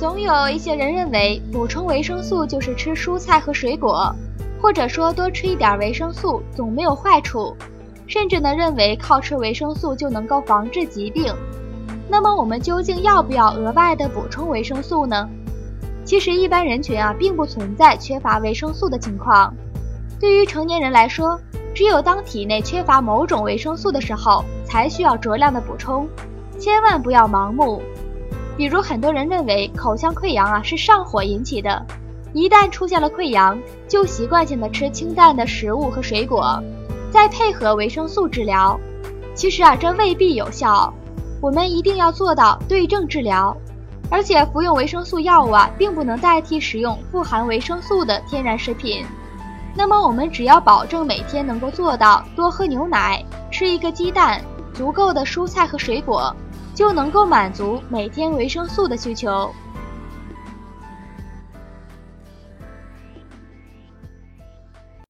总有一些人认为补充维生素就是吃蔬菜和水果，或者说多吃一点维生素总没有坏处，甚至呢认为靠吃维生素就能够防治疾病。那么我们究竟要不要额外的补充维生素呢？其实一般人群啊并不存在缺乏维生素的情况。对于成年人来说，只有当体内缺乏某种维生素的时候，才需要酌量的补充，千万不要盲目。比如很多人认为口腔溃疡啊是上火引起的，一旦出现了溃疡，就习惯性的吃清淡的食物和水果，再配合维生素治疗。其实啊这未必有效，我们一定要做到对症治疗。而且服用维生素药物啊，并不能代替食用富含维生素的天然食品。那么我们只要保证每天能够做到多喝牛奶，吃一个鸡蛋，足够的蔬菜和水果，就能够满足每天维生素的需求。